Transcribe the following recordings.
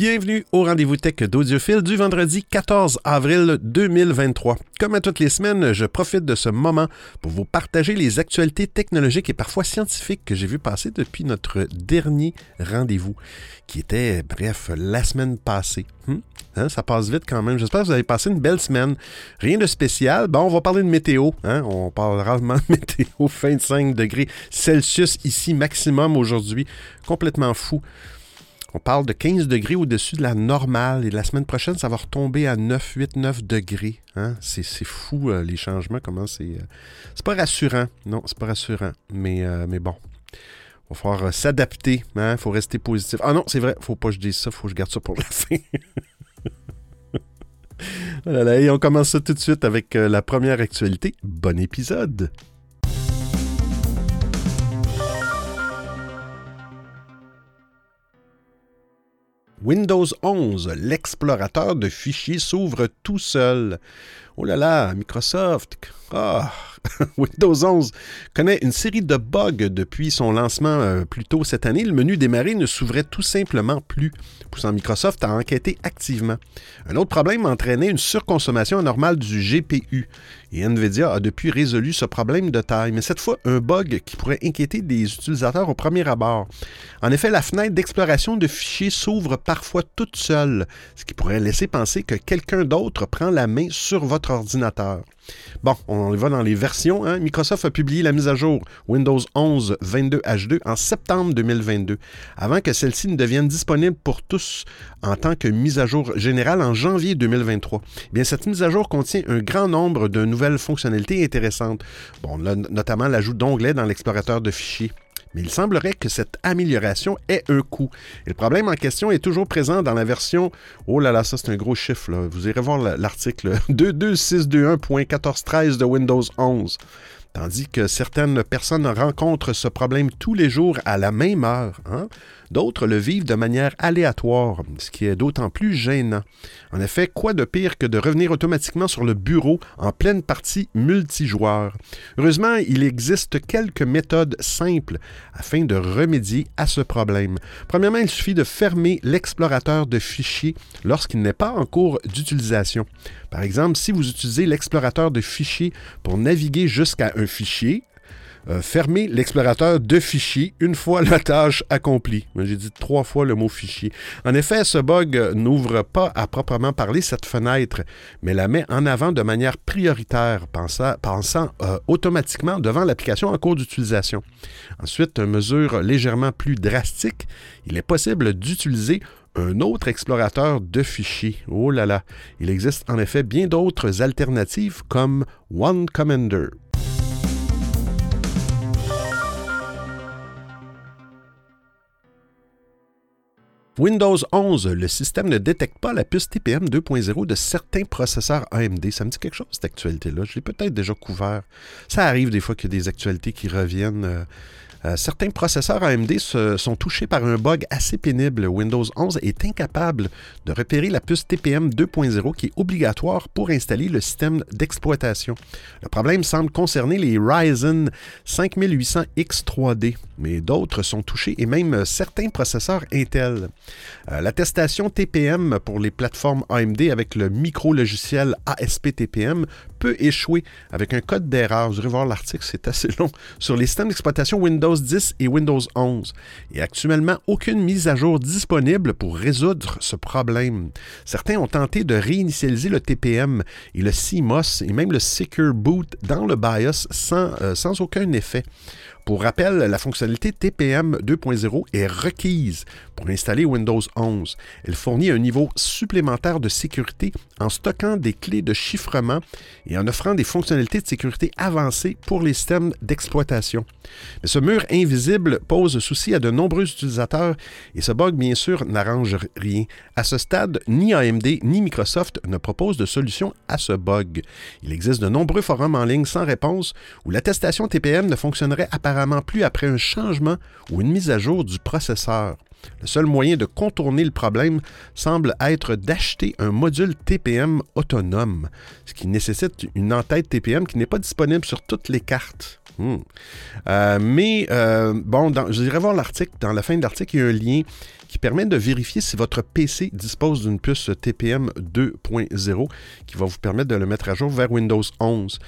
Bienvenue au rendez-vous tech d'Audiophile du vendredi 14 avril 2023. Comme à toutes les semaines, je profite de ce moment pour vous partager les actualités technologiques et parfois scientifiques que j'ai vu passer depuis notre dernier rendez-vous, qui était, bref, la semaine passée. Hmm? Hein, ça passe vite quand même. J'espère que vous avez passé une belle semaine. Rien de spécial. Bon, on va parler de météo. Hein? On parle rarement de météo. 25 degrés Celsius ici maximum aujourd'hui. Complètement fou. On parle de 15 degrés au-dessus de la normale et la semaine prochaine, ça va retomber à 9, 8, 9 degrés. Hein? C'est, fou euh, les changements, comment c'est. Euh, c'est pas rassurant. Non, c'est pas rassurant. Mais, euh, mais bon. Il va falloir s'adapter. Il hein? faut rester positif. Ah non, c'est vrai, faut pas que je dise ça, faut que je garde ça pour la voilà, et on commence ça tout de suite avec la première actualité. Bon épisode! Windows 11, l'explorateur de fichiers s'ouvre tout seul. Oh là là, Microsoft. Ah, Windows 11 connaît une série de bugs depuis son lancement euh, plus tôt cette année. Le menu démarrer ne s'ouvrait tout simplement plus, poussant Microsoft à enquêter activement. Un autre problème entraînait une surconsommation anormale du GPU. Et Nvidia a depuis résolu ce problème de taille, mais cette fois un bug qui pourrait inquiéter des utilisateurs au premier abord. En effet, la fenêtre d'exploration de fichiers s'ouvre parfois toute seule, ce qui pourrait laisser penser que quelqu'un d'autre prend la main sur votre ordinateur. Bon, on va dans les versions. Hein. Microsoft a publié la mise à jour Windows 11 22H2 en septembre 2022, avant que celle-ci ne devienne disponible pour tous en tant que mise à jour générale en janvier 2023. Eh bien, cette mise à jour contient un grand nombre de nouvelles fonctionnalités intéressantes, notamment l'ajout d'onglets dans l'explorateur de fichiers mais il semblerait que cette amélioration ait un coût. Et le problème en question est toujours présent dans la version, oh là là, ça c'est un gros chiffre, vous irez voir l'article 22621.1413 de Windows 11. Tandis que certaines personnes rencontrent ce problème tous les jours à la même heure. Hein? D'autres le vivent de manière aléatoire, ce qui est d'autant plus gênant. En effet, quoi de pire que de revenir automatiquement sur le bureau en pleine partie multijoueur? Heureusement, il existe quelques méthodes simples afin de remédier à ce problème. Premièrement, il suffit de fermer l'explorateur de fichiers lorsqu'il n'est pas en cours d'utilisation. Par exemple, si vous utilisez l'explorateur de fichiers pour naviguer jusqu'à un fichier, euh, fermez l'explorateur de fichiers une fois la tâche accomplie. J'ai dit trois fois le mot fichier. En effet, ce bug n'ouvre pas à proprement parler cette fenêtre, mais la met en avant de manière prioritaire, pensant, euh, automatiquement devant l'application en cours d'utilisation. Ensuite, une mesure légèrement plus drastique, il est possible d'utiliser un autre explorateur de fichiers. Oh là là, il existe en effet bien d'autres alternatives comme One Commander. Windows 11, le système ne détecte pas la puce TPM 2.0 de certains processeurs AMD. Ça me dit quelque chose, cette actualité-là. Je l'ai peut-être déjà couvert. Ça arrive des fois qu'il y a des actualités qui reviennent. Euh, euh, certains processeurs AMD sont touchés par un bug assez pénible. Windows 11 est incapable de repérer la puce TPM 2.0 qui est obligatoire pour installer le système d'exploitation. Le problème semble concerner les Ryzen 5800X3D, mais d'autres sont touchés et même certains processeurs Intel. Euh, l'attestation TPM pour les plateformes AMD avec le micro-logiciel ASP-TPM peut échouer avec un code d'erreur. Vous irez voir l'article, c'est assez long, sur les systèmes d'exploitation Windows 10 et Windows 11. Et actuellement, aucune mise à jour disponible pour résoudre ce problème. Certains ont tenté de réinitialiser le TPM et le CMOS et même le Secure Boot dans le BIOS sans, euh, sans aucun effet. Pour rappel, la fonctionnalité TPM 2.0 est requise pour installer Windows 11. Elle fournit un niveau supplémentaire de sécurité en stockant des clés de chiffrement et en offrant des fonctionnalités de sécurité avancées pour les systèmes d'exploitation. Mais ce mur invisible pose souci à de nombreux utilisateurs et ce bug, bien sûr, n'arrange rien. À ce stade, ni AMD ni Microsoft ne proposent de solution à ce bug. Il existe de nombreux forums en ligne sans réponse où l'attestation TPM ne fonctionnerait apparemment plus après un changement ou une mise à jour du processeur. Le seul moyen de contourner le problème semble être d'acheter un module TPM autonome, ce qui nécessite une entête TPM qui n'est pas disponible sur toutes les cartes. Hmm. Euh, mais euh, bon, je dirais voir l'article. Dans la fin de l'article, il y a un lien qui permet de vérifier si votre PC dispose d'une puce TPM 2.0 qui va vous permettre de le mettre à jour vers Windows 11.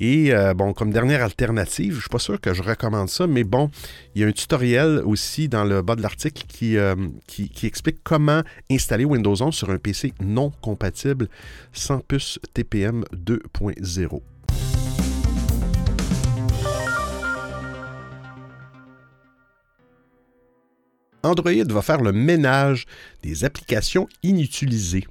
Et euh, bon, comme dernière alternative, je ne suis pas sûr que je recommande ça, mais bon, il y a un tutoriel aussi dans le bas de l'article qui, euh, qui, qui, explique comment installer Windows 11 sur un PC non compatible sans puce TPM 2.0. Android va faire le ménage des applications inutilisées.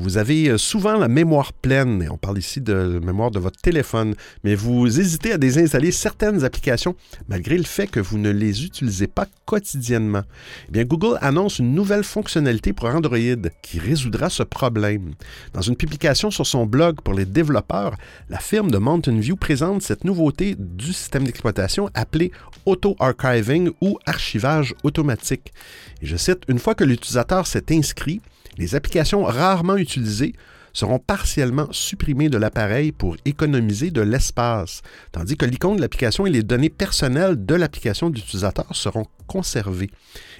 Vous avez euh, souvent la mémoire pleine, et on parle ici de la mémoire de votre téléphone, mais vous hésitez à désinstaller certaines applications malgré le fait que vous ne les utilisez pas quotidiennement. Eh bien, Google annonce une nouvelle fonctionnalité pour Android qui résoudra ce problème. Dans une publication sur son blog pour les développeurs, la firme de Mountain View présente cette nouveauté du système d'exploitation appelé auto-archiving ou archivage automatique. Je cite, Une fois que l'utilisateur s'est inscrit, les applications rarement utilisées seront partiellement supprimées de l'appareil pour économiser de l'espace, tandis que l'icône de l'application et les données personnelles de l'application de l'utilisateur seront conservées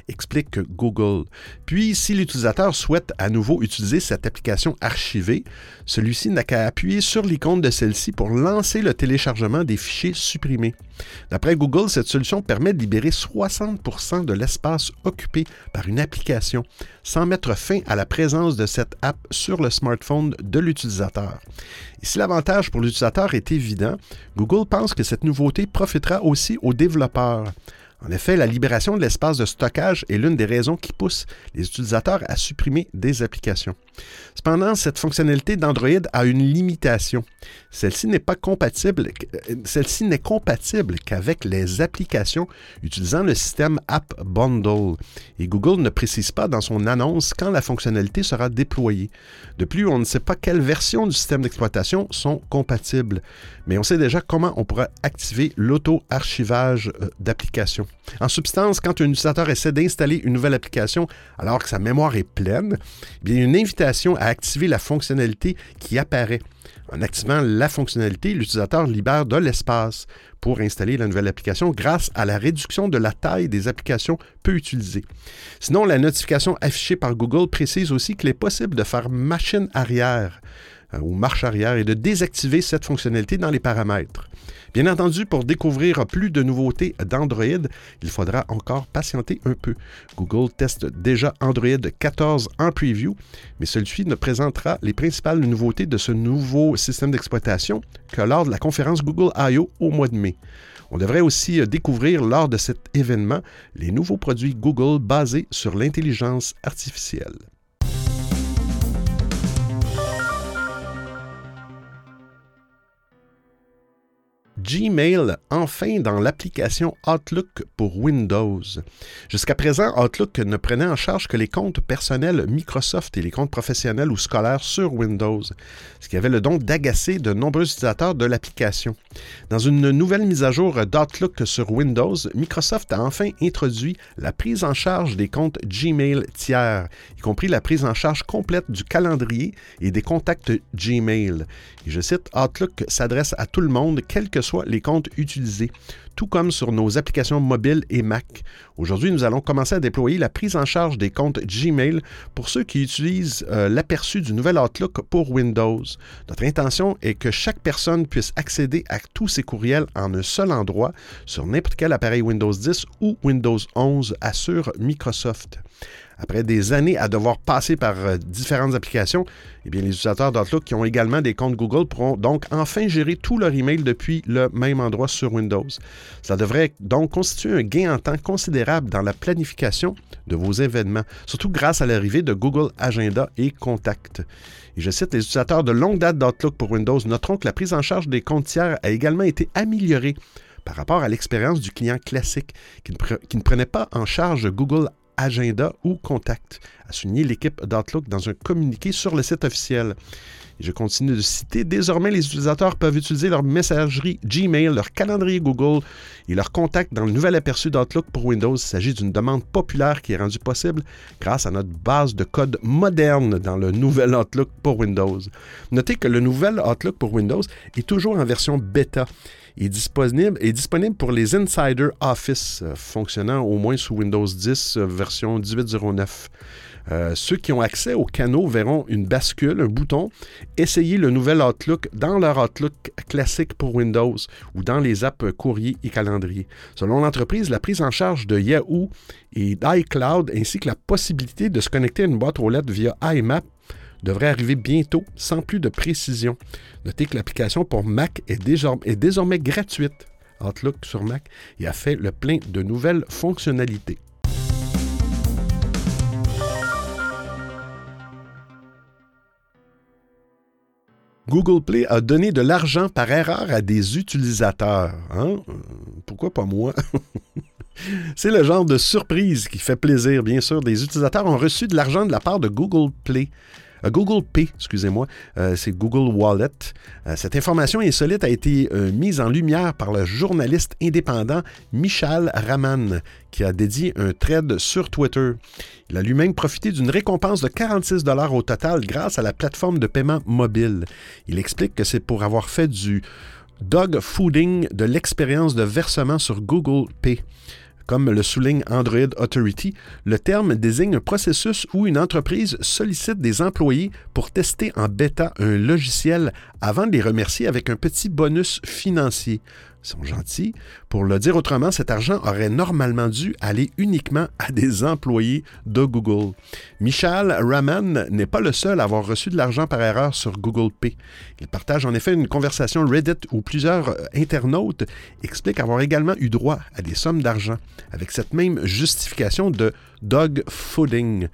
explique Google. Puis, si l'utilisateur souhaite à nouveau utiliser cette application archivée, celui-ci n'a qu'à appuyer sur l'icône de celle-ci pour lancer le téléchargement des fichiers supprimés. D'après Google, cette solution permet de libérer 60% de l'espace occupé par une application, sans mettre fin à la présence de cette app sur le smartphone de l'utilisateur. Et si l'avantage pour l'utilisateur est évident, Google pense que cette nouveauté profitera aussi aux développeurs. En effet, la libération de l'espace de stockage est l'une des raisons qui poussent les utilisateurs à supprimer des applications. Cependant, cette fonctionnalité d'Android a une limitation. Celle-ci n'est pas compatible, euh, celle-ci n'est compatible qu'avec les applications utilisant le système App Bundle. Et Google ne précise pas dans son annonce quand la fonctionnalité sera déployée. De plus, on ne sait pas quelles versions du système d'exploitation sont compatibles. Mais on sait déjà comment on pourra activer l'auto-archivage euh, d'applications. En substance, quand un utilisateur essaie d'installer une nouvelle application alors que sa mémoire est pleine, il y a une invitation à activer la fonctionnalité qui apparaît. En activant la fonctionnalité, l'utilisateur libère de l'espace pour installer la nouvelle application grâce à la réduction de la taille des applications peu utilisées. Sinon, la notification affichée par Google précise aussi qu'il est possible de faire machine arrière ou marche arrière et de désactiver cette fonctionnalité dans les paramètres. Bien entendu, pour découvrir plus de nouveautés d'Android, il faudra encore patienter un peu. Google teste déjà Android 14 en preview, mais celui-ci ne présentera les principales nouveautés de ce nouveau système d'exploitation que lors de la conférence Google I.O. au mois de mai. On devrait aussi découvrir lors de cet événement les nouveaux produits Google basés sur l'intelligence artificielle. Gmail enfin dans l'application Outlook pour Windows. Jusqu'à présent, Outlook ne prenait en charge que les comptes personnels Microsoft et les comptes professionnels ou scolaires sur Windows, ce qui avait le don d'agacer de nombreux utilisateurs de l'application. Dans une nouvelle mise à jour d'Outlook sur Windows, Microsoft a enfin introduit la prise en charge des comptes Gmail tiers, y compris la prise en charge complète du calendrier et des contacts Gmail. Je cite, Outlook s'adresse à tout le monde, quel que soit les comptes utilisés, tout comme sur nos applications mobiles et Mac. Aujourd'hui, nous allons commencer à déployer la prise en charge des comptes Gmail pour ceux qui utilisent euh, l'aperçu du nouvel Outlook pour Windows. Notre intention est que chaque personne puisse accéder à tous ses courriels en un seul endroit sur n'importe quel appareil Windows 10 ou Windows 11, assure Microsoft. Après des années à devoir passer par euh, différentes applications, eh bien, les utilisateurs d'Outlook qui ont également des comptes Google pourront donc enfin gérer tout leur email depuis le même endroit sur Windows. Ça devrait donc constituer un gain en temps considérable dans la planification de vos événements, surtout grâce à l'arrivée de Google Agenda et Contact. Et je cite, les utilisateurs de longue date d'Outlook pour Windows noteront que la prise en charge des comptes tiers a également été améliorée par rapport à l'expérience du client classique qui ne, qui ne, prenait pas en charge Google agenda ou contact, a souligné l'équipe d'Outlook dans un communiqué sur le site officiel. Je continue de citer, désormais les utilisateurs peuvent utiliser leur messagerie Gmail, leur calendrier Google et leur contact dans le nouvel aperçu d'Outlook pour Windows. Il s'agit d'une demande populaire qui est rendue possible grâce à notre base de code moderne dans le nouvel Outlook pour Windows. Notez que le nouvel Outlook pour Windows est toujours en version bêta est disponible, est disponible pour les Insider Office euh, fonctionnant au moins sous Windows 10 euh, version 1809. Euh, ceux qui ont accès au canaux verront une bascule, un bouton, essayer le nouvel Outlook dans leur Outlook classique pour Windows ou dans les apps courrier et calendrier. Selon l'entreprise, la prise en charge de Yahoo et d'iCloud ainsi que la possibilité de se connecter à une boîte aux lettres via iMap devrait arriver bientôt sans plus de précision. Notez que l'application pour Mac est désormais, est désormais gratuite. Outlook sur Mac et a fait le plein de nouvelles fonctionnalités. Google Play a donné de l'argent par erreur à des utilisateurs. Hein? Pourquoi pas moi? C'est le genre de surprise qui fait plaisir, bien sûr. Des utilisateurs ont reçu de l'argent de la part de Google Play. Euh, Google Pay, excusez-moi, euh, c'est Google Wallet. Euh, cette information insolite a été mise en lumière par le journaliste indépendant Michal Raman, qui a dédié un thread sur Twitter. Il a lui-même profité d'une récompense de 46 dollars au total grâce à la plateforme de paiement mobile. Il explique que c'est pour avoir fait du dog fooding de l'expérience de versement sur Google Pay. Comme le souligne Android Authority, le terme désigne un processus où une entreprise sollicite des employés pour tester en bêta un logiciel avant de les remercier avec un petit bonus financier sont gentils. Pour le dire autrement, cet argent aurait normalement dû aller uniquement à des employés de Google. Michal Raman n'est pas le seul à avoir reçu de l'argent par erreur sur Google Pay. Il partage en effet une conversation Reddit où plusieurs internautes expliquent avoir également eu droit à des sommes d'argent, avec cette même justification de dog fooding.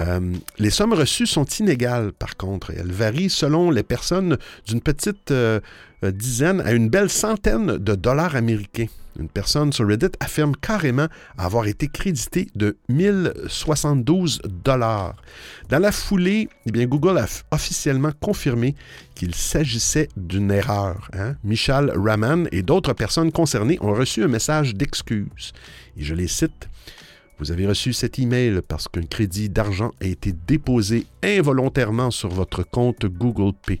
Euh, les sommes reçues sont inégales, par contre. Elles varient selon les personnes d'une petite euh, dizaine à une belle centaine de dollars américains. Une personne sur Reddit affirme carrément avoir été crédité de 1072 dollars. Dans la foulée, eh Google a officiellement confirmé qu'il s'agissait d'une erreur. Hein. Michal Raman et d'autres personnes concernées ont reçu un message d'excuse. Et je les cite. Vous avez reçu cet email parce qu'un crédit d'argent a été déposé involontairement sur votre compte Google Pay.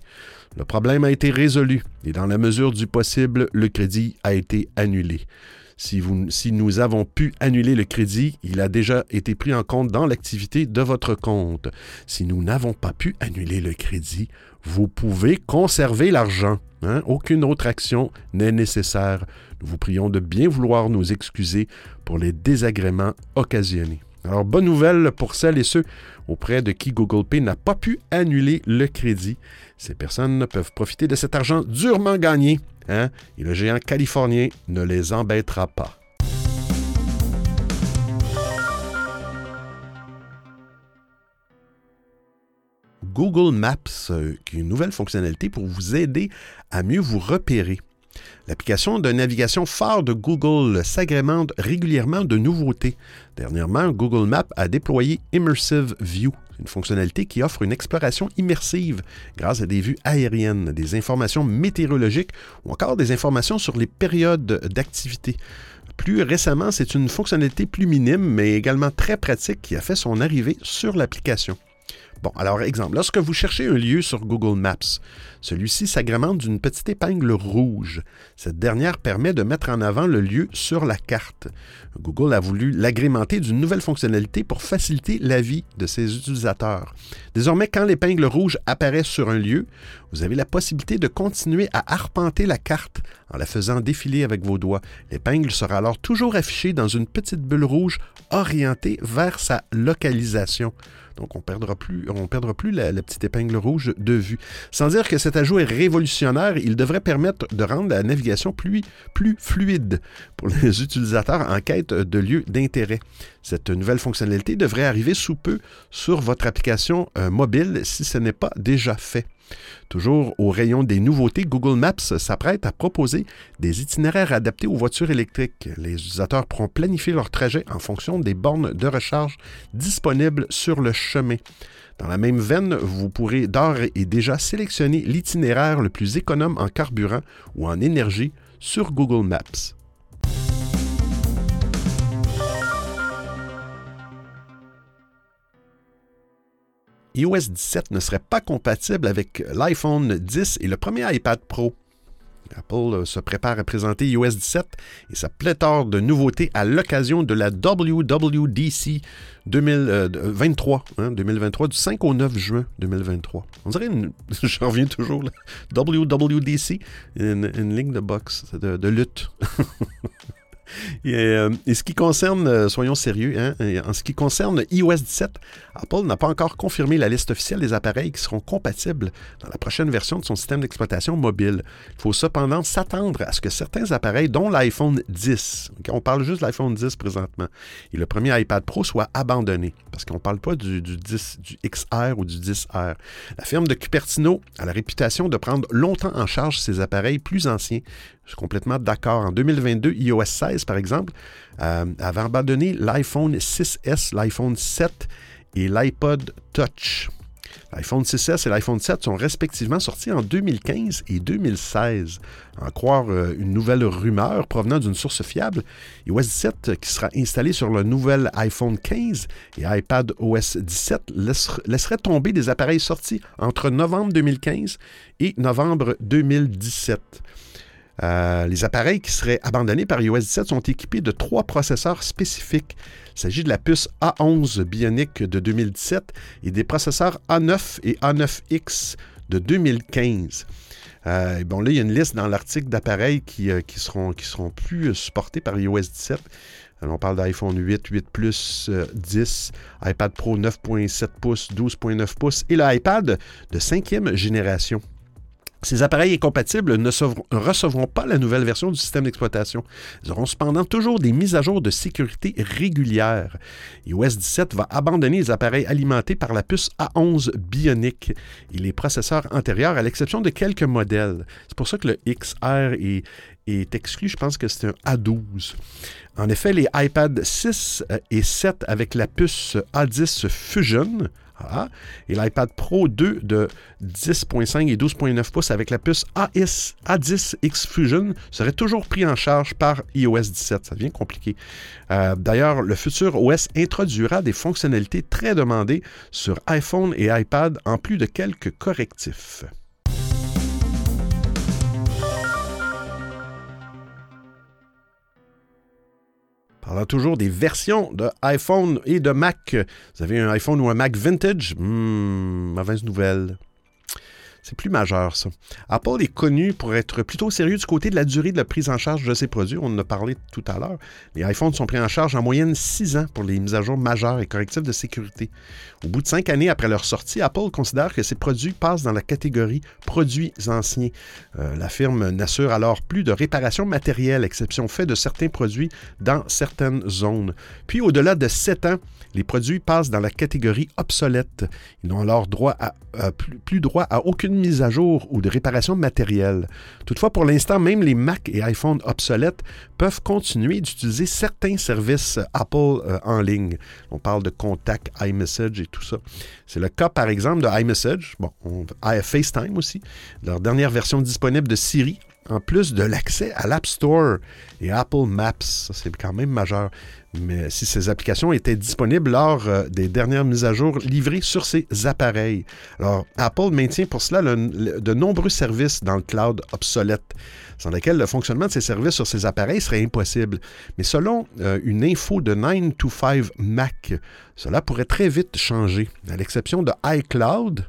Le problème a été résolu et dans la mesure du possible, le crédit a été annulé. Si, nous avons pu annuler le crédit, il a déjà été pris en compte dans l'activité de votre compte. Si nous n'avons pas pu annuler le crédit, vous pouvez conserver l'argent. Hein? Aucune autre action n'est nécessaire. Nous vous prions de bien vouloir nous excuser pour les désagréments occasionnés. Alors, bonne nouvelle pour celles et ceux auprès de qui Google Pay n'a pas pu annuler le crédit. Ces personnes peuvent profiter de cet argent durement gagné, hein? et le géant californien ne les embêtera pas. Google Maps, euh, qui est une nouvelle fonctionnalité pour vous aider à mieux vous repérer. L'application de navigation phare de Google s'agrémente régulièrement de nouveautés. Dernièrement, Google Maps a déployé Immersive View, une fonctionnalité qui offre une exploration immersive grâce à des vues aériennes, des informations météorologiques ou encore des informations sur les périodes d'activité. Plus récemment, c'est une fonctionnalité plus minime, mais également très pratique qui a fait son arrivée sur l'application. Bon, alors exemple, lorsque vous cherchez un lieu sur Google Maps, celui-ci s'agrémente d'une petite épingle rouge. Cette dernière permet de mettre en avant le lieu sur la carte. Google a voulu l'agrémenter d'une nouvelle fonctionnalité pour faciliter la vie de ses utilisateurs. Désormais, quand l'épingle rouge apparaît sur un lieu, vous avez la possibilité de continuer à arpenter la carte en la faisant défiler avec vos doigts. L'épingle sera alors toujours affichée dans une petite bulle rouge orientée vers sa localisation. Donc, on ne perdra plus, perdra plus la, petite épingle rouge de vue. Sans dire que cet ajout est révolutionnaire, il devrait permettre de rendre la navigation plus, plus fluide pour les utilisateurs en quête de lieux d'intérêt. Cette nouvelle fonctionnalité devrait arriver sous peu sur votre application euh, mobile si ce n'est pas déjà fait. Toujours au rayon des nouveautés, Google Maps s'apprête à proposer des itinéraires adaptés aux voitures électriques. Les utilisateurs pourront planifier leur trajet en fonction des bornes de recharge disponibles sur le chemin. Dans la même veine, vous pourrez d'ores et déjà sélectionner l'itinéraire le plus économe en carburant ou en énergie sur Google Maps. iOS 17 ne serait pas compatible avec l'iPhone 10 et le premier iPad Pro. Apple euh, se prépare à présenter iOS 17 et sa pléthore de nouveautés à l'occasion de la WWDC 2023, 2023, du 5 au 9 juin 2023. On dirait, une, je reviens toujours, là, WWDC, une, ligne de boxe, de lutte. Euh, et, ce qui concerne, euh, soyons sérieux, hein, en ce qui concerne iOS 17, Apple n'a pas encore confirmé la liste officielle des appareils qui seront compatibles dans la prochaine version de son système d'exploitation mobile. Il faut cependant s'attendre à ce que certains appareils, dont l'iPhone 10, on parle juste de l'iPhone 10 présentement, et le premier iPad Pro soient abandonnés, parce qu'on ne parle pas du, 10, du XR ou du 10R. La firme de Cupertino a la réputation de prendre longtemps en charge ces appareils plus anciens, je suis complètement d'accord. En 2022, iOS 16, par exemple, euh, avait abandonné l'iPhone 6S, l'iPhone 7 et l'iPod Touch. L'iPhone 6S et l'iPhone 7 sont respectivement sortis en 2015 et 2016. En croire euh, une nouvelle rumeur provenant d'une source fiable, iOS 17 qui sera installé sur le nouvel iPhone 15 et iPad OS 17 laisserait tomber des appareils sortis entre novembre 2015 et novembre 2017. Euh, les appareils qui seraient abandonnés par iOS 17 sont équipés de trois processeurs spécifiques. Il s'agit de la puce A11 Bionic de 2017 et des processeurs A9 et A9X de 2015. Euh, bon, là, il y a une liste dans l'article d'appareils qui, euh, qui, seront, plus supportés par iOS 17. on parle d'iPhone 8, 8 Plus, 10, iPad Pro 9.7 pouces, 12.9 pouces et l'iPad de cinquième génération. Ces appareils incompatibles ne recevront pas la nouvelle version du système d'exploitation. Ils auront cependant toujours des mises à jour de sécurité régulières. iOS 17 va abandonner les appareils alimentés par la puce A11 Bionic et les processeurs antérieurs, à l'exception de quelques modèles. C'est pour ça que le XR est, est exclu. Je pense que c'est un A12. En effet, les iPad 6 euh, et 7 avec la puce A10 Fusion et l'iPad Pro 2 de 10.5 et 12.9 pouces avec la puce AS, A10X Fusion serait toujours pris en charge par iOS 17. Ça devient compliqué. Euh, d'ailleurs, le futur OS introduira des fonctionnalités très demandées sur iPhone et iPad en plus de quelques correctifs. Parlant toujours des versions de iPhone et de Mac. Vous avez un iPhone ou un Mac vintage? Hmm, mauvaise nouvelle. C'est plus majeur, ça. Apple est connu pour être plutôt sérieux du côté de la durée de la prise en charge de ses produits. On en a parlé tout à l'heure. Les iPhones sont pris en charge en moyenne 6 ans pour les mises à jour majeures et correctives de sécurité. Au bout de 5 années après leur sortie, Apple considère que ces produits passent dans la catégorie produits anciens. Euh, la firme n'assure alors plus de réparation matérielle, exception faite de certains produits dans certaines zones. Puis, au-delà de 7 ans, les produits passent dans la catégorie obsolète. Ils n'ont alors euh, plus, droit à aucune mise à jour ou de réparation matérielle. Toutefois, pour l'instant, même les Mac et iPhone obsolètes peuvent continuer d'utiliser certains services Apple euh, en ligne. On parle de contact, iMessage et tout ça. C'est le cas, par exemple, de iMessage, bon, FaceTime aussi, leur dernière version disponible de Siri en plus de l'accès à l'App Store et Apple Maps. Ça, c'est quand même majeur. Mais si ces applications étaient disponibles lors euh, des dernières mises à jour livrées sur ces appareils. Alors, Apple maintient pour cela de nombreux services dans le cloud obsolète, sans lesquels le fonctionnement de ces services sur ces appareils serait impossible. Mais selon euh, une info de 9 to 5 Mac, cela pourrait très vite changer. À l'exception de iCloud,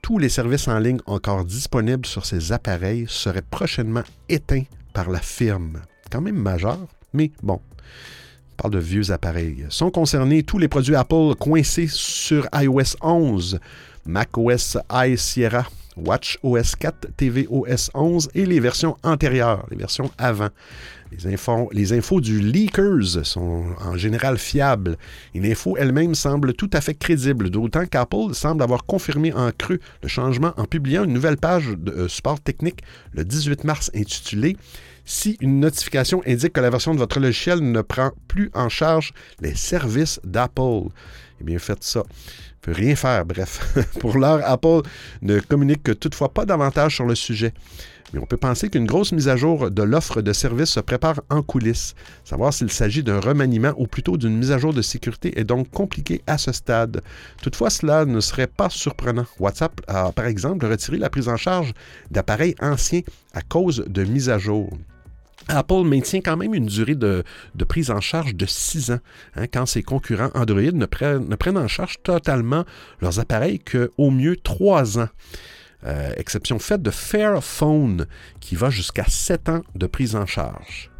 tous les services en ligne encore disponibles sur ces appareils seraient prochainement éteints par la firme. Quand même majeur, mais bon. De vieux appareils. Sont concernés tous les produits Apple coincés sur iOS 11, macOS High Sierra, Watch OS 4, tvOS 11 et les versions antérieures, les versions avant. Les infos, du Leakers sont en général fiables et l'info elle-même semble tout à fait crédible, d'autant qu'Apple semble avoir confirmé en creux le changement en publiant une nouvelle page de euh, support technique le 18 mars intitulée si une notification indique que la version de votre logiciel ne prend plus en charge les services d'Apple. Eh bien, faites ça peut rien faire, bref. Pour l'heure, Apple ne communique toutefois pas davantage sur le sujet. Mais on peut penser qu'une grosse mise à jour de l'offre de service se prépare en coulisses. Savoir s'il s'agit d'un remaniement ou plutôt d'une mise à jour de sécurité est donc compliqué à ce stade. Toutefois, cela ne serait pas surprenant. WhatsApp a par exemple retiré la prise en charge d'appareils anciens à cause de mises à jour. Apple maintient quand même une durée de, prise en charge de 6 ans, hein, quand ses concurrents Android ne prennent, en charge totalement leurs appareils qu'au mieux 3 ans. Euh, exception faite de Fairphone, qui va jusqu'à 7 ans de prise en charge.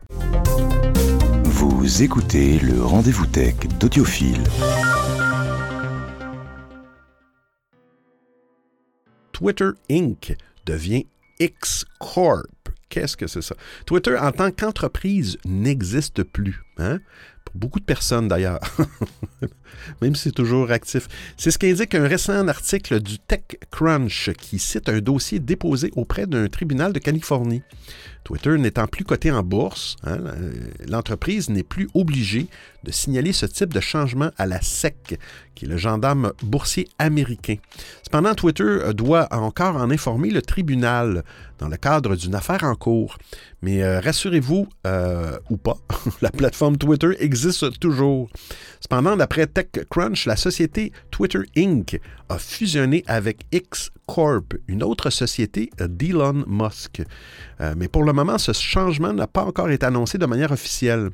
Vous écoutez le rendez-vous tech d'Audiophile. Twitter Inc. devient X Corp. Qu'est-ce que c'est ça? Twitter, en tant qu'entreprise, n'existe plus. Hein? Pour beaucoup de personnes, d'ailleurs. Même si c'est toujours actif. C'est ce qu'indique un récent article du TechCrunch qui cite un dossier déposé auprès d'un tribunal de Californie. Twitter n'étant plus coté en bourse, hein, l'entreprise n'est plus obligée de signaler ce type de changement à la SEC, qui est le gendarme boursier américain. Cependant, Twitter doit encore en informer le tribunal dans le cadre d'une affaire en cours. Mais euh, rassurez-vous, euh, ou pas, la plateforme Twitter existe toujours. Cependant, d'après TechCrunch, la société Twitter Inc. a fusionné avec X Corp, une autre société d'Elon Musk. Euh, mais pour le moment, ce changement n'a pas encore été annoncé de manière officielle.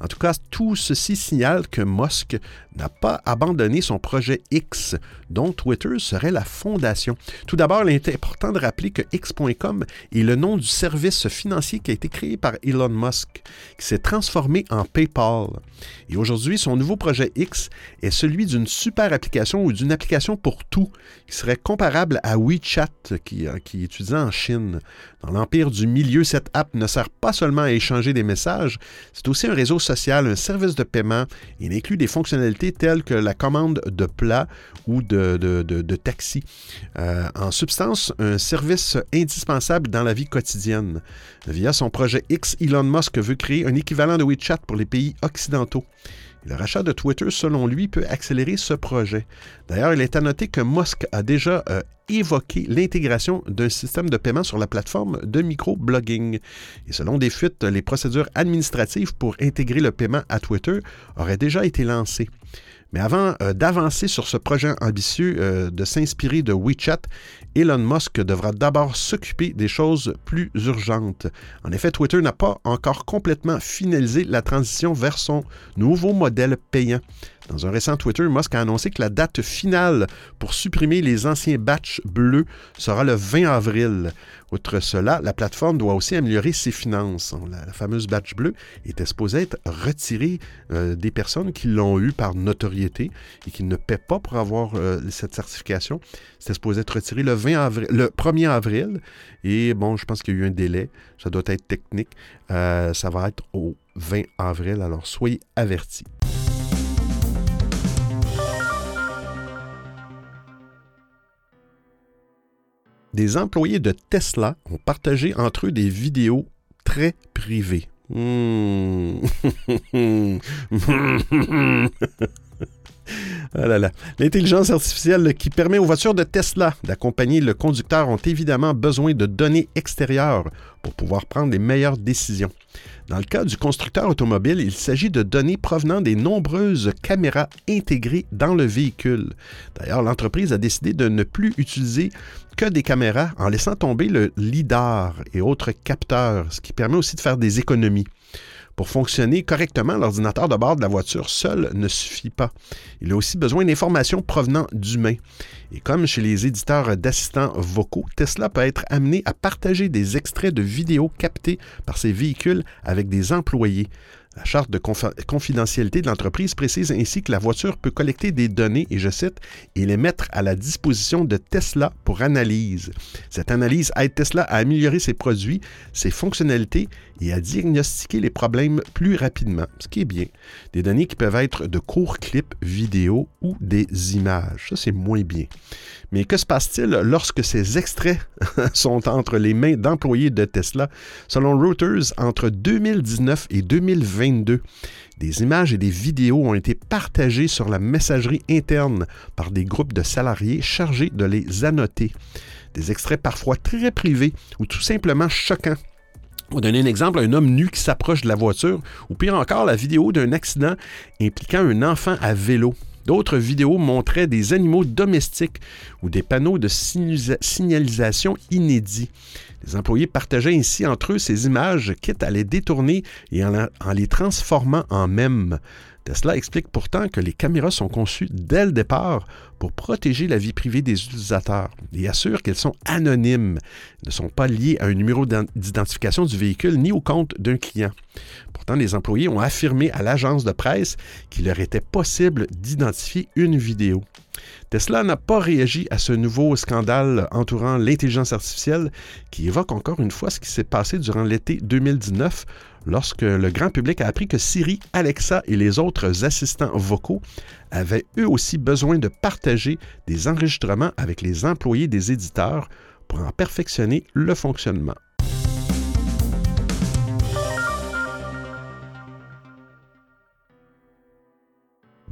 En tout cas, tout ceci signale que Musk n'a pas abandonné son projet X, dont Twitter serait la fondation. Tout d'abord, il est important de rappeler que X.com est le nom du service financier qui a été créé par Elon Musk, qui s'est transformé en PayPal. Et aujourd'hui, son nouveau projet X est celui d'une super application ou d'une application pour tout, qui serait comparable à WeChat, qui, euh, est utilisé en Chine. Dans l'empire du milieu, cette app ne sert pas seulement à échanger des messages, c'est aussi un réseau social, un service de paiement. Il inclut des fonctionnalités telles que la commande de plats ou de, de. Euh, en substance, un service indispensable dans la vie quotidienne. Via son projet X, Elon Musk veut créer un équivalent de WeChat pour les pays occidentaux. Le rachat de Twitter, selon lui, peut accélérer ce projet. D'ailleurs, il est à noter que Musk a déjà euh, évoqué l'intégration d'un système de paiement sur la plateforme de microblogging. Et selon des fuites, les procédures administratives pour intégrer le paiement à Twitter auraient déjà été lancées. Mais avant euh, d'avancer sur ce projet ambitieux euh, de s'inspirer de WeChat, Elon Musk devra d'abord s'occuper des choses plus urgentes. En effet, Twitter n'a pas encore complètement finalisé la transition vers son nouveau modèle payant. Dans un récent Twitter, Musk a annoncé que la date finale pour supprimer les anciens batchs bleus sera le 20 avril. Outre cela, la plateforme doit aussi améliorer ses finances. La, fameuse batch bleue était supposée être retirée euh, des personnes qui l'ont eu par notoriété et qui ne paient pas pour avoir euh, cette certification. C'était supposé être retiré le, 20 avril, le 1er avril. Et bon, je pense qu'il y a eu un délai. Ça doit être technique. Euh, ça va être au 20 avril. Alors, soyez avertis. Des employés de Tesla ont partagé entre eux des vidéos très privées. Hmm. Ah L'intelligence artificielle qui permet aux voitures de Tesla d'accompagner le conducteur ont évidemment besoin de données extérieures pour pouvoir prendre les meilleures décisions. Dans le cas du constructeur automobile, il s'agit de données provenant des nombreuses caméras intégrées dans le véhicule. D'ailleurs, l'entreprise a décidé de ne plus utiliser que des caméras en laissant tomber le LIDAR et autres capteurs, ce qui permet aussi de faire des économies. Pour fonctionner correctement, l'ordinateur de bord de la voiture seul ne suffit pas. Il a aussi besoin d'informations provenant d'humains. Et comme chez les éditeurs d'assistants vocaux, Tesla peut être amené à partager des extraits de vidéos captés par ses véhicules avec des employés. La charte de confidentialité de l'entreprise précise ainsi que la voiture peut collecter des données, et je cite, et les mettre à la disposition de Tesla pour analyse. Cette analyse aide Tesla à améliorer ses produits, ses fonctionnalités et à diagnostiquer les problèmes plus rapidement, ce qui est bien. Des données qui peuvent être de courts clips vidéo ou des images. Ça, c'est moins bien. Mais que se passe-t-il lorsque ces extraits sont entre les mains d'employés de Tesla? Selon Reuters, entre 2019 et 2022, des images et des vidéos ont été partagées sur la messagerie interne par des groupes de salariés chargés de les annoter. Des extraits parfois très privés ou tout simplement choquants. On donner un exemple, un homme nu qui s'approche de la voiture, ou pire encore, la vidéo d'un accident impliquant un enfant à vélo. D'autres vidéos montraient des animaux domestiques ou des panneaux de signalisation inédits. Les employés partageaient ainsi entre eux ces images, quitte à les détourner et en, les transformant en mèmes. Tesla explique pourtant que les caméras sont conçues dès le départ pour protéger la vie privée des utilisateurs et assure qu'elles sont anonymes, ne sont pas liées à un numéro d'identification du véhicule ni au compte d'un client. Pourtant, les employés ont affirmé à l'agence de presse qu'il leur était possible d'identifier une vidéo. Tesla n'a pas réagi à ce nouveau scandale entourant l'intelligence artificielle qui évoque encore une fois ce qui s'est passé durant l'été 2019 lorsque le grand public a appris que Siri, Alexa et les autres assistants vocaux avaient eux aussi besoin de partager des enregistrements avec les employés des éditeurs pour en perfectionner le fonctionnement.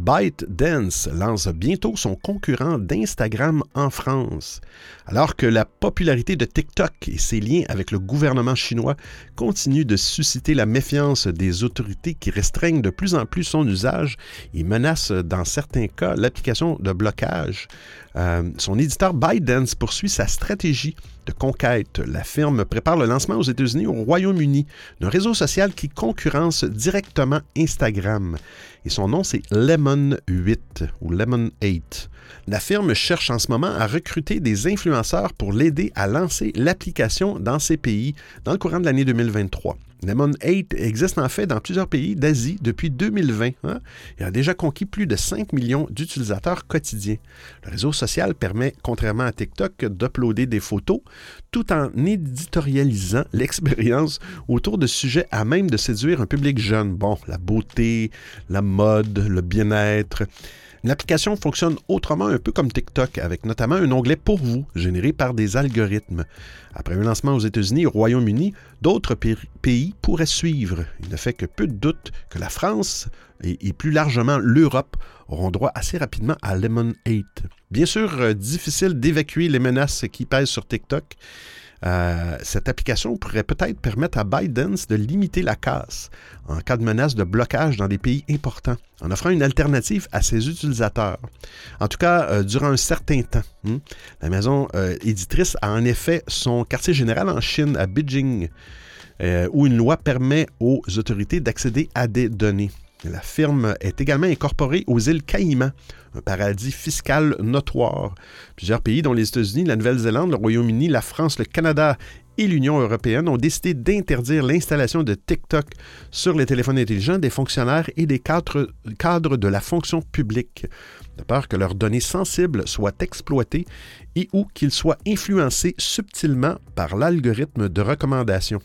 ByteDance lance bientôt son concurrent d'Instagram en France. Alors que la popularité de TikTok et ses liens avec le gouvernement chinois continuent de susciter la méfiance des autorités qui restreignent de plus en plus son usage et menacent dans certains cas l'application de blocage, euh, son éditeur ByteDance poursuit sa stratégie conquête. La firme prépare le lancement aux États-Unis au Royaume-Uni d'un réseau social qui concurrence directement Instagram. Et son nom, c'est Lemon 8 ou Lemon 8. La firme cherche en ce moment à recruter des influenceurs pour l'aider à lancer l'application dans ces pays dans le courant de l'année 2023. Lemon 8 existe en fait dans plusieurs pays d'Asie depuis 2020 hein, et a déjà conquis plus de 5 millions d'utilisateurs quotidiens. Le réseau social permet, contrairement à TikTok, d'uploader des photos tout en éditorialisant l'expérience autour de sujets à même de séduire un public jeune. Bon, la beauté, la mode, le bien-être. L'application fonctionne autrement un peu comme TikTok, avec notamment un onglet pour vous, généré par des algorithmes. Après un lancement aux États-Unis et au Royaume-Uni, d'autres pays pourraient suivre. Il ne fait que peu de doute que la France et, plus largement l'Europe auront droit assez rapidement à Lemon 8. Bien sûr, euh, difficile d'évacuer les menaces qui pèsent sur TikTok, euh, cette application pourrait peut-être permettre à Biden de limiter la casse en cas de menace de blocage dans des pays importants, en offrant une alternative à ses utilisateurs. En tout cas, euh, durant un certain temps. Hmm. La maison euh, éditrice a en effet son quartier général en Chine, à Beijing, où une loi permet aux autorités d'accéder à des données. La firme est également incorporée aux îles Caïmans, un paradis fiscal notoire. Plusieurs pays, dont les États-Unis, la Nouvelle-Zélande, le Royaume-Uni, la France, le Canada et l'Union européenne ont décidé d'interdire l'installation de TikTok sur les téléphones intelligents des fonctionnaires et des cadres, cadres de la fonction publique, peur que leurs données sensibles soient exploitées et ou qu'ils soient influencés subtilement par l'algorithme de recommandation.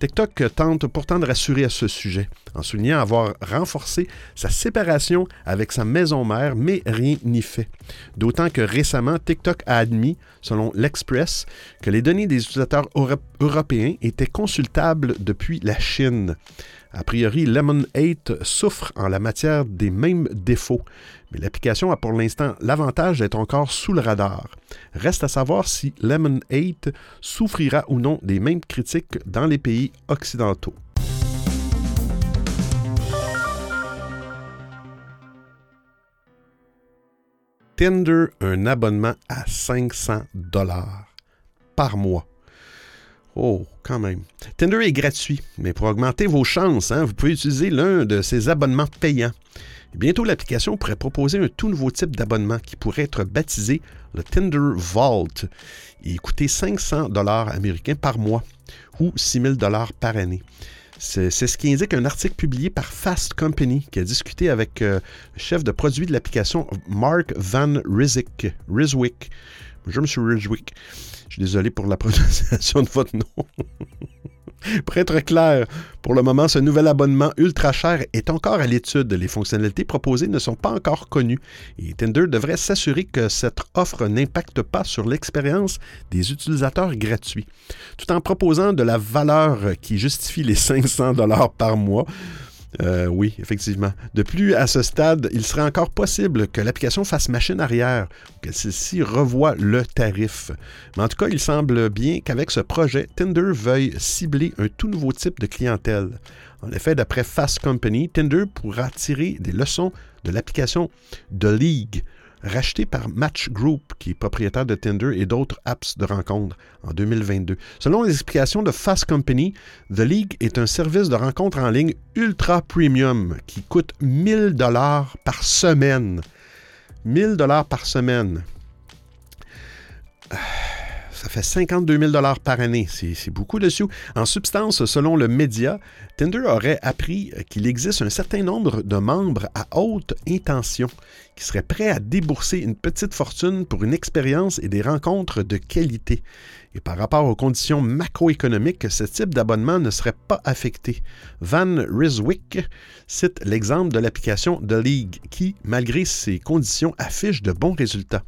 TikTok tente pourtant de rassurer à ce sujet, en soulignant avoir renforcé sa séparation avec sa maison mère, mais rien n'y fait. D'autant que récemment, TikTok a admis, selon l'Express, que les données des utilisateurs européens étaient consultables depuis la Chine. A priori, Lemon 8 souffre en la matière des mêmes défauts, mais l'application a pour l'instant l'avantage d'être encore sous le radar. Reste à savoir si Lemon 8 souffrira ou non des mêmes critiques dans les pays occidentaux. Tinder un abonnement à 500 dollars par mois. Oh, quand même. Tinder est gratuit, mais pour augmenter vos chances, hein, vous pouvez utiliser l'un de ces abonnements payants. Bientôt, l'application pourrait proposer un tout nouveau type d'abonnement qui pourrait être baptisé le Tinder Vault et coûter 500 dollars américains par mois ou 6000 dollars par année. C'est ce qui indique un article publié par Fast Company qui a discuté avec euh, le chef de produit de l'application Mark Van Rizwick. Rizwick. Bonjour, M. Rizwick. Je suis désolé pour la prononciation de votre nom. Pour être clair, pour le moment, ce nouvel abonnement ultra cher est encore à l'étude. Les fonctionnalités proposées ne sont pas encore connues et Tinder devrait s'assurer que cette offre n'impacte pas sur l'expérience des utilisateurs gratuits, tout en proposant de la valeur qui justifie les 500 dollars par mois. Euh, oui, effectivement. De plus, à ce stade, il serait encore possible que l'application fasse machine arrière, que celle-ci revoie le tarif. Mais en tout cas, il semble bien qu'avec ce projet, Tinder veuille cibler un tout nouveau type de clientèle. En effet, d'après Fast Company, Tinder pourra tirer des leçons de l'application The League, racheté par Match Group, qui est propriétaire de Tinder et d'autres apps de rencontres en 2022. Selon les explications de Fast Company, The League est un service de rencontre en ligne ultra premium qui coûte 1000 dollars par semaine. 1000 dollars par semaine. Ça fait 52 000 par année. C'est beaucoup de sous. En substance, selon le média, Tinder aurait appris qu'il existe un certain nombre de membres à haute intention qui seraient prêts à débourser une petite fortune pour une expérience et des rencontres de qualité. Et par rapport aux conditions macroéconomiques, ce type d'abonnement ne serait pas affecté. Van Rizwick cite l'exemple de l'application The League qui, malgré ces conditions, affiche de bons résultats.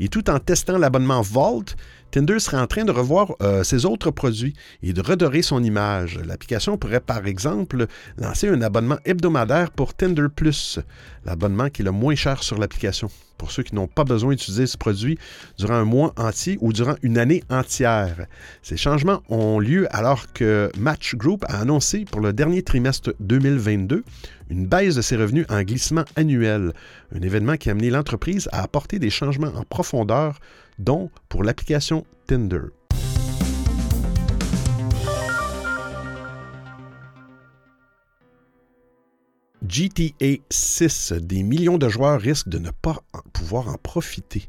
Et tout en testant l'abonnement Vault, Tinder serait en train de revoir euh, ses autres produits et de redorer son image. L'application pourrait par exemple lancer un abonnement hebdomadaire pour Tinder Plus, l'abonnement qui est le moins cher sur l'application. Pour ceux qui n'ont pas besoin d'utiliser ce produit durant un mois entier ou durant une année entière. Ces changements ont lieu alors que Match Group a annoncé pour le dernier trimestre 2022 une baisse de ses revenus en glissement annuel, un événement qui a amené l'entreprise à apporter des changements en profondeur, dont pour l'application Tinder. GTA 6, des millions de joueurs risquent de ne pas pouvoir en profiter.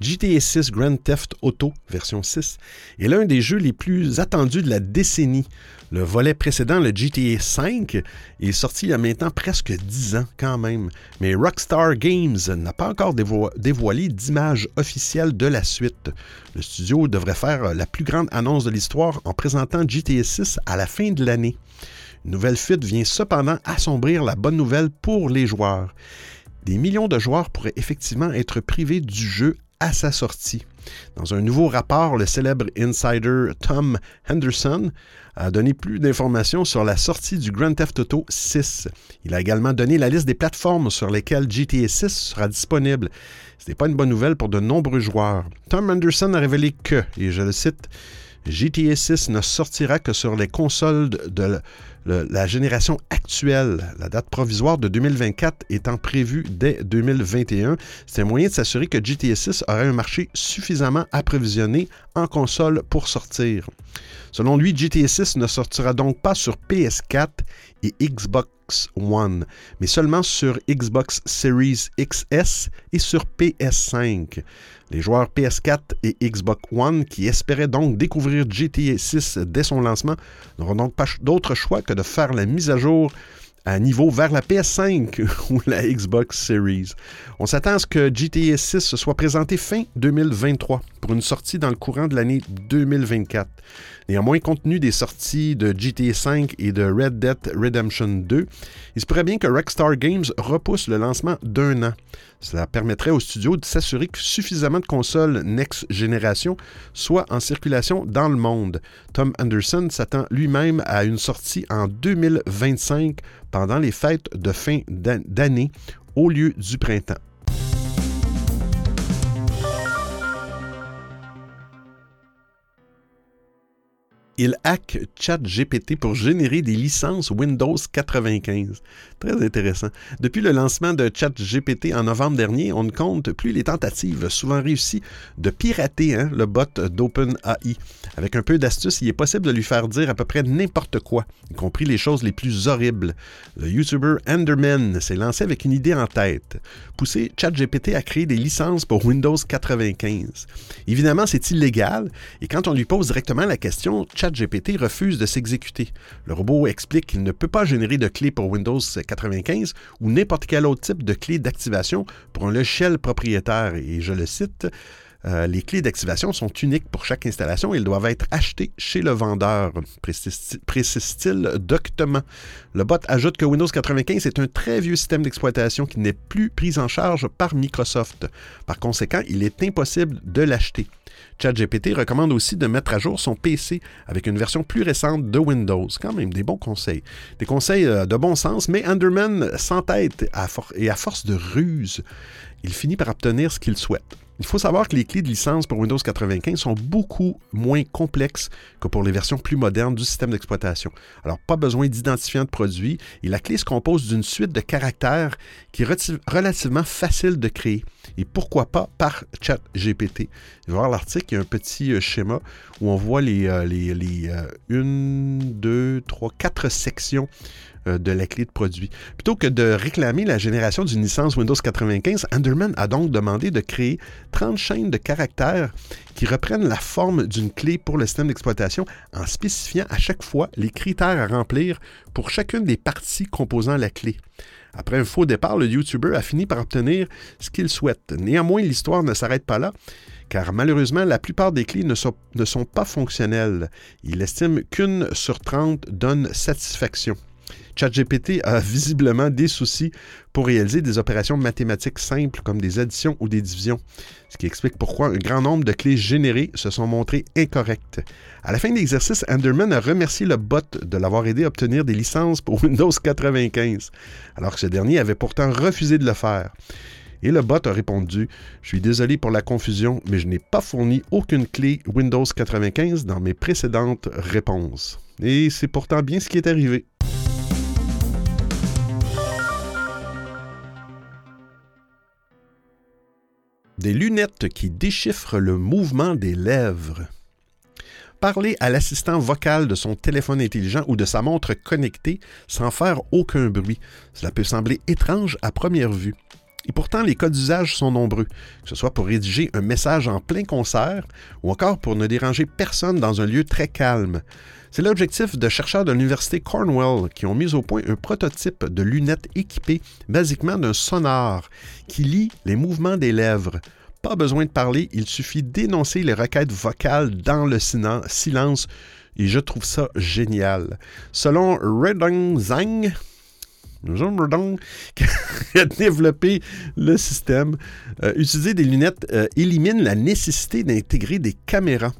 GTA 6 Grand Theft Auto version 6 est l'un des jeux les plus attendus de la décennie. Le volet précédent, le GTA 5, est sorti il y a maintenant presque 10 ans quand même, mais Rockstar Games n'a pas encore dévoilé d'image officielle de la suite. Le studio devrait faire la plus grande annonce de l'histoire en présentant GTA 6 à la fin de l'année. Une nouvelle fuite vient cependant assombrir la bonne nouvelle pour les joueurs. Des millions de joueurs pourraient effectivement être privés du jeu à sa sortie. Dans un nouveau rapport, le célèbre insider Tom Henderson a donné plus d'informations sur la sortie du Grand Theft Auto 6. Il a également donné la liste des plateformes sur lesquelles GTA 6 sera disponible. Ce n'est pas une bonne nouvelle pour de nombreux joueurs. Tom Henderson a révélé que, et je le cite, GTA 6 ne sortira que sur les consoles de la génération actuelle, la date provisoire de 2024 étant prévue dès 2021. C'est un moyen de s'assurer que GTA 6 aurait un marché suffisamment approvisionné en consoles pour sortir. Selon lui, GTA 6 ne sortira donc pas sur PS4 et Xbox One, mais seulement sur Xbox Series XS et sur PS5. Les joueurs PS4 et Xbox One qui espéraient donc découvrir GTA 6 dès son lancement n'auront donc pas d'autre choix que de faire la mise à jour à niveau vers la PS5 ou la Xbox Series. On s'attend à ce que GTA 6 soit présenté fin 2023 pour une sortie dans le courant de l'année 2024. Néanmoins, compte tenu des sorties de GTA 5 et de Red Dead Redemption 2, il se pourrait bien que Rockstar Games repousse le lancement d'un an. Cela permettrait au studio de s'assurer que suffisamment de consoles Next Generation soient en circulation dans le monde. Tom Anderson s'attend lui-même à une sortie en 2025 pendant les fêtes de fin d'année au lieu du printemps. Il hack ChatGPT pour générer des licences Windows 95. Très intéressant. Depuis le lancement de ChatGPT en novembre dernier, on ne compte plus les tentatives, souvent réussies, de pirater hein, le bot d'OpenAI. Avec un peu d'astuce, il est possible de lui faire dire à peu près n'importe quoi, y compris les choses les plus horribles. Le YouTuber Enderman s'est lancé avec une idée en tête pousser ChatGPT à créer des licences pour Windows 95. Évidemment, c'est illégal, et quand on lui pose directement la question, ChatGPT refuse de s'exécuter. Le robot explique qu'il ne peut pas générer de clé pour Windows 95 ou n'importe quel autre type de clé d'activation pour un logiciel propriétaire. Et je le cite, euh, les clés d'activation sont uniques pour chaque installation et elles doivent être achetées chez le vendeur, précise-t-il doctement. Le bot ajoute que Windows 95 est un très vieux système d'exploitation qui n'est plus pris en charge par Microsoft. Par conséquent, il est impossible de l'acheter. ChatGPT recommande aussi de mettre à jour son PC avec une version plus récente de Windows. Quand même des bons conseils. Des conseils euh, de bon sens, mais Underman s'entête et à force de ruse, il finit par obtenir ce qu'il souhaite. Il faut savoir que les clés de licence pour Windows 95 sont beaucoup moins complexes que pour les versions plus modernes du système d'exploitation. Alors, pas besoin d'identifiant de produit et la clé se compose d'une suite de caractères qui est relativement facile de créer. Et pourquoi pas par ChatGPT. Vous voir l'article, il y a un petit euh, schéma où on voit les, euh, les, les euh, une, deux, trois, quatre sections de la clé de produit. Plutôt que de réclamer la génération d'une licence Windows 95, Underman a donc demandé de créer 30 chaînes de caractères qui reprennent la forme d'une clé pour le système d'exploitation en spécifiant à chaque fois les critères à remplir pour chacune des parties composant la clé. Après un faux départ, le YouTuber a fini par obtenir ce qu'il souhaite. Néanmoins, l'histoire ne s'arrête pas là car malheureusement, la plupart des clés ne sont, ne sont pas fonctionnelles. Il estime qu'une sur 30 donne satisfaction. ChatGPT a visiblement des soucis pour réaliser des opérations mathématiques simples comme des additions ou des divisions, ce qui explique pourquoi un grand nombre de clés générées se sont montrées incorrectes. À la fin de l'exercice, Anderman a remercié le bot de l'avoir aidé à obtenir des licences pour Windows 95, alors que ce dernier avait pourtant refusé de le faire. Et le bot a répondu Je suis désolé pour la confusion, mais je n'ai pas fourni aucune clé Windows 95 dans mes précédentes réponses. Et c'est pourtant bien ce qui est arrivé. Des lunettes qui déchiffrent le mouvement des lèvres. Parler à l'assistant vocal de son téléphone intelligent ou de sa montre connectée sans faire aucun bruit. Cela peut sembler étrange à première vue. Et pourtant, les cas d'usage sont nombreux, que ce soit pour rédiger un message en plein concert ou encore pour ne déranger personne dans un lieu très calme. C'est l'objectif de chercheurs de l'Université Cornwall qui ont mis au point un prototype de lunettes équipées basiquement d'un sonar qui lit les mouvements des lèvres. Pas besoin de parler, il suffit d'énoncer les requêtes vocales dans le silence et je trouve ça génial. Selon Redong Zhang, qui a développé le système, euh, utiliser des lunettes euh, élimine la nécessité d'intégrer des caméras.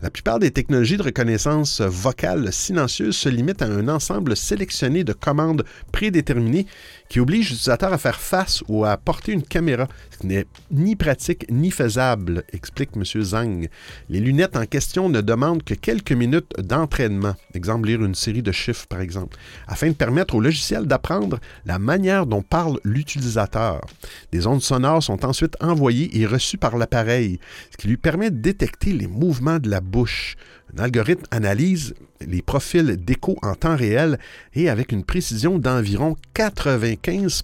La plupart des technologies de reconnaissance vocale silencieuse se limitent à un ensemble sélectionné de commandes prédéterminées qui obligent l'utilisateur à faire face ou à porter une caméra, ce qui n'est ni pratique ni faisable, explique M. Zhang. Les lunettes en question ne demandent que quelques minutes d'entraînement, exemple lire une série de chiffres par exemple, afin de permettre au logiciel d'apprendre la manière dont parle l'utilisateur. Des ondes sonores sont ensuite envoyées et reçues par l'appareil, ce qui lui permet de détecter les mouvements de la bouche. Un algorithme analyse les profils d'écho en temps réel et avec une précision d'environ 95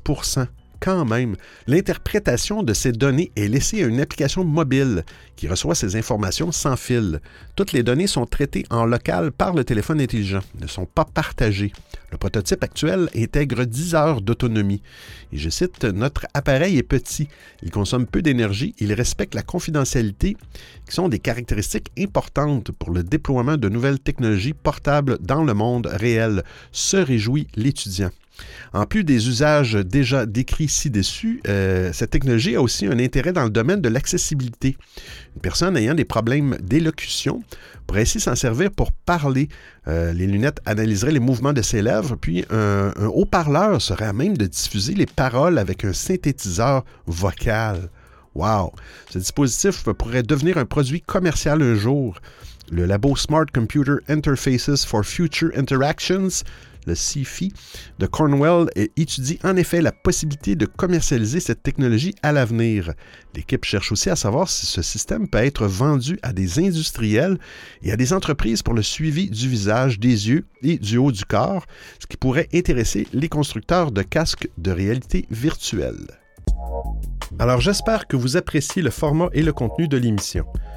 quand même, l'interprétation de ces données est laissée à une application mobile qui reçoit ces informations sans fil. Toutes les données sont traitées en local par le téléphone intelligent, ne sont pas partagées. Le prototype actuel intègre 10 heures d'autonomie. Et je cite, Notre appareil est petit, il consomme peu d'énergie, il respecte la confidentialité, qui sont des caractéristiques importantes pour le déploiement de nouvelles technologies portables dans le monde réel, se réjouit l'étudiant. En plus des usages déjà décrits ci-dessus, euh, cette technologie a aussi un intérêt dans le domaine de l'accessibilité. Une personne ayant des problèmes d'élocution pourrait ainsi s'en servir pour parler. Euh, les lunettes analyseraient les mouvements de ses lèvres, puis un, un haut-parleur serait à même de diffuser les paroles avec un synthétiseur vocal. Wow! Ce dispositif pourrait devenir un produit commercial un jour. Le labo Smart Computer Interfaces for Future Interactions le CIFI de Cornwall étudie en effet la possibilité de commercialiser cette technologie à l'avenir. L'équipe cherche aussi à savoir si ce système peut être vendu à des industriels et à des entreprises pour le suivi du visage, des yeux et du haut du corps, ce qui pourrait intéresser les constructeurs de casques de réalité virtuelle. Alors j'espère que vous appréciez le format et le contenu de l'émission.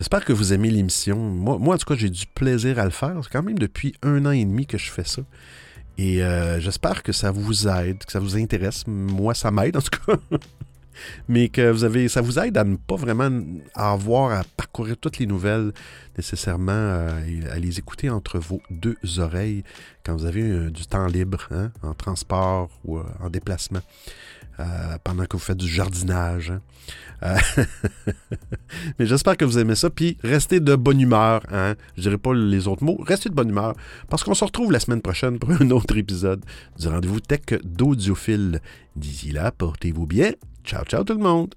J'espère que vous aimez l'émission. Moi, moi, en tout cas, j'ai du plaisir à le faire. C'est quand même depuis un an et demi que je fais ça. Et euh, j'espère que ça vous aide, que ça vous intéresse. Moi, ça m'aide en tout cas. Mais que vous avez, ça vous aide à ne pas vraiment avoir à parcourir toutes les nouvelles nécessairement, euh, à les écouter entre vos deux oreilles quand vous avez euh, du temps libre, hein, en transport ou en déplacement. Euh, pendant que vous faites du jardinage. Hein. Euh, mais j'espère que vous aimez ça. Puis restez de bonne humeur. Hein? Je dirais pas les autres mots. Restez de bonne humeur. Parce qu'on se retrouve la semaine prochaine pour un autre épisode du rendez-vous tech d'audiophile. D'ici là, portez-vous bien. Ciao, ciao tout le monde.